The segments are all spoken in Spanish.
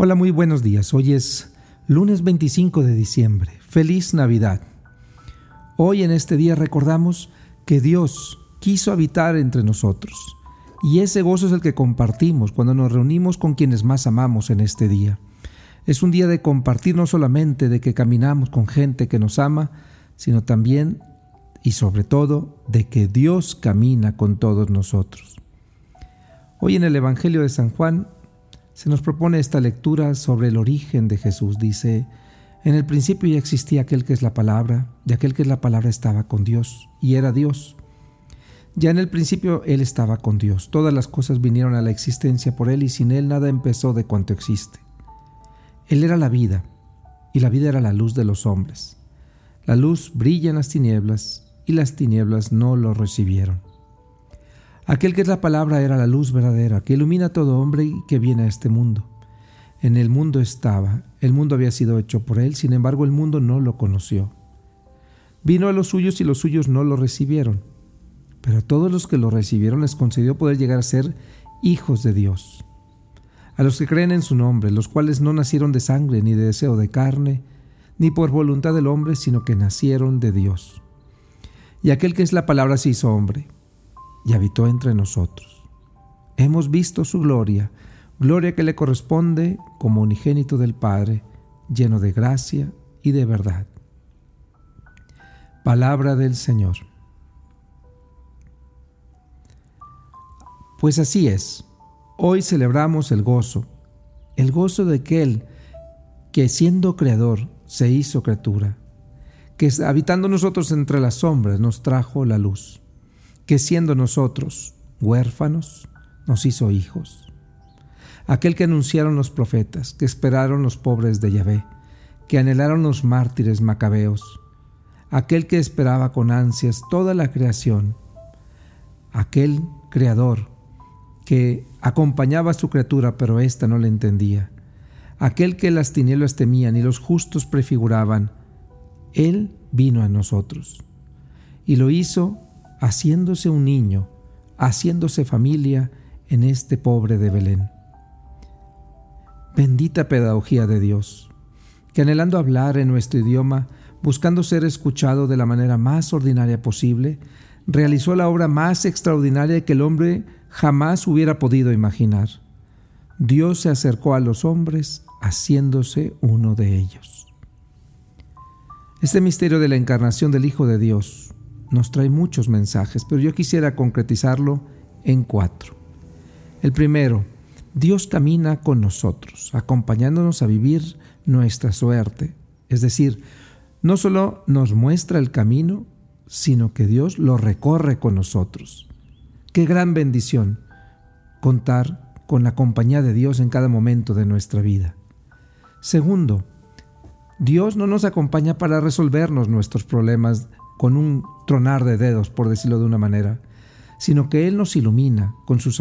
Hola, muy buenos días. Hoy es lunes 25 de diciembre. Feliz Navidad. Hoy en este día recordamos que Dios quiso habitar entre nosotros. Y ese gozo es el que compartimos cuando nos reunimos con quienes más amamos en este día. Es un día de compartir no solamente de que caminamos con gente que nos ama, sino también y sobre todo de que Dios camina con todos nosotros. Hoy en el Evangelio de San Juan se nos propone esta lectura sobre el origen de Jesús. Dice, en el principio ya existía aquel que es la palabra, y aquel que es la palabra estaba con Dios, y era Dios. Ya en el principio Él estaba con Dios. Todas las cosas vinieron a la existencia por Él y sin Él nada empezó de cuanto existe. Él era la vida, y la vida era la luz de los hombres. La luz brilla en las tinieblas, y las tinieblas no lo recibieron. Aquel que es la palabra era la luz verdadera, que ilumina a todo hombre y que viene a este mundo. En el mundo estaba, el mundo había sido hecho por él, sin embargo el mundo no lo conoció. Vino a los suyos y los suyos no lo recibieron, pero a todos los que lo recibieron les concedió poder llegar a ser hijos de Dios. A los que creen en su nombre, los cuales no nacieron de sangre ni de deseo de carne, ni por voluntad del hombre, sino que nacieron de Dios. Y aquel que es la palabra se hizo hombre y habitó entre nosotros. Hemos visto su gloria, gloria que le corresponde como unigénito del Padre, lleno de gracia y de verdad. Palabra del Señor. Pues así es, hoy celebramos el gozo, el gozo de aquel que siendo creador se hizo criatura, que habitando nosotros entre las sombras nos trajo la luz que siendo nosotros huérfanos, nos hizo hijos. Aquel que anunciaron los profetas, que esperaron los pobres de Yahvé, que anhelaron los mártires macabeos, aquel que esperaba con ansias toda la creación, aquel creador que acompañaba a su criatura pero ésta no le entendía, aquel que las tinieblas temían y los justos prefiguraban, Él vino a nosotros y lo hizo haciéndose un niño, haciéndose familia en este pobre de Belén. Bendita pedagogía de Dios, que anhelando hablar en nuestro idioma, buscando ser escuchado de la manera más ordinaria posible, realizó la obra más extraordinaria que el hombre jamás hubiera podido imaginar. Dios se acercó a los hombres haciéndose uno de ellos. Este misterio de la encarnación del Hijo de Dios, nos trae muchos mensajes, pero yo quisiera concretizarlo en cuatro. El primero, Dios camina con nosotros, acompañándonos a vivir nuestra suerte. Es decir, no solo nos muestra el camino, sino que Dios lo recorre con nosotros. Qué gran bendición contar con la compañía de Dios en cada momento de nuestra vida. Segundo, Dios no nos acompaña para resolvernos nuestros problemas con un tronar de dedos, por decirlo de una manera, sino que Él nos ilumina con su,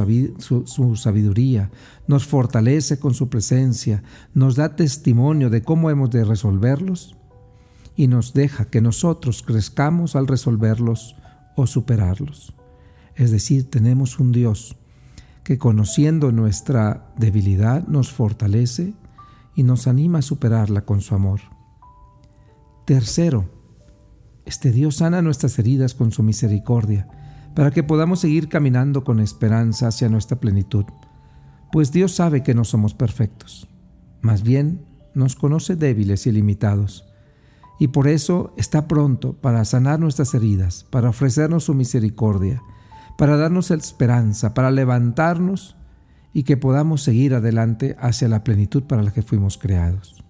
sabiduría, nos fortalece con su presencia, nos da testimonio de cómo hemos de resolverlos y nos deja que nosotros crezcamos al resolverlos o superarlos. Es decir, tenemos un Dios que conociendo nuestra debilidad nos fortalece y nos anima a superarla con su amor. Tercero, este Dios sana nuestras heridas con su misericordia, para que podamos seguir caminando con esperanza hacia nuestra plenitud, pues Dios sabe que no somos perfectos, más bien nos conoce débiles y limitados, y por eso está pronto para sanar nuestras heridas, para ofrecernos su misericordia, para darnos esperanza, para levantarnos y que podamos seguir adelante hacia la plenitud para la que fuimos creados.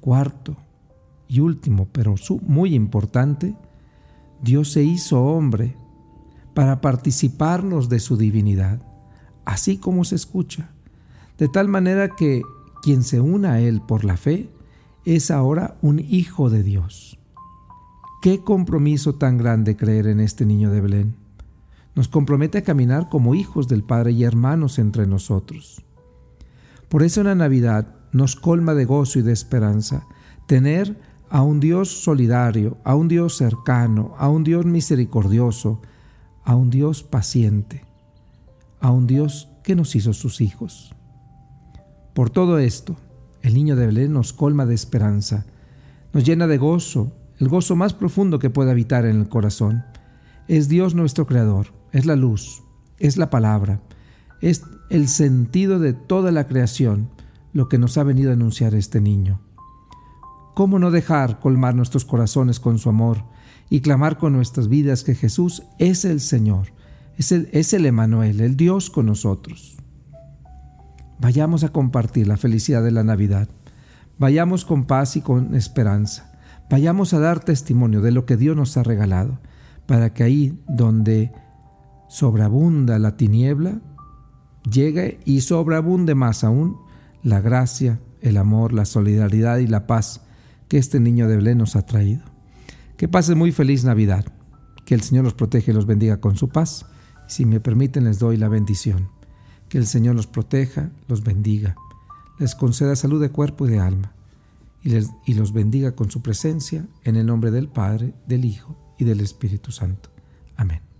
Cuarto, y último, pero muy importante, Dios se hizo hombre para participarnos de su divinidad, así como se escucha, de tal manera que quien se una a Él por la fe es ahora un hijo de Dios. Qué compromiso tan grande creer en este niño de Belén. Nos compromete a caminar como hijos del Padre y hermanos entre nosotros. Por eso en la Navidad nos colma de gozo y de esperanza tener a un Dios solidario, a un Dios cercano, a un Dios misericordioso, a un Dios paciente, a un Dios que nos hizo sus hijos. Por todo esto, el niño de Belén nos colma de esperanza, nos llena de gozo, el gozo más profundo que puede habitar en el corazón. Es Dios nuestro Creador, es la luz, es la palabra, es el sentido de toda la creación lo que nos ha venido a anunciar este niño. ¿Cómo no dejar colmar nuestros corazones con su amor y clamar con nuestras vidas que Jesús es el Señor, es el, es el Emanuel, el Dios con nosotros? Vayamos a compartir la felicidad de la Navidad. Vayamos con paz y con esperanza. Vayamos a dar testimonio de lo que Dios nos ha regalado, para que ahí donde sobreabunda la tiniebla, llegue y sobreabunde más aún la gracia, el amor, la solidaridad y la paz que este niño de Belén nos ha traído. Que pase muy feliz Navidad. Que el Señor los proteja y los bendiga con su paz. Si me permiten, les doy la bendición. Que el Señor los proteja, los bendiga, les conceda salud de cuerpo y de alma, y, les, y los bendiga con su presencia, en el nombre del Padre, del Hijo y del Espíritu Santo. Amén.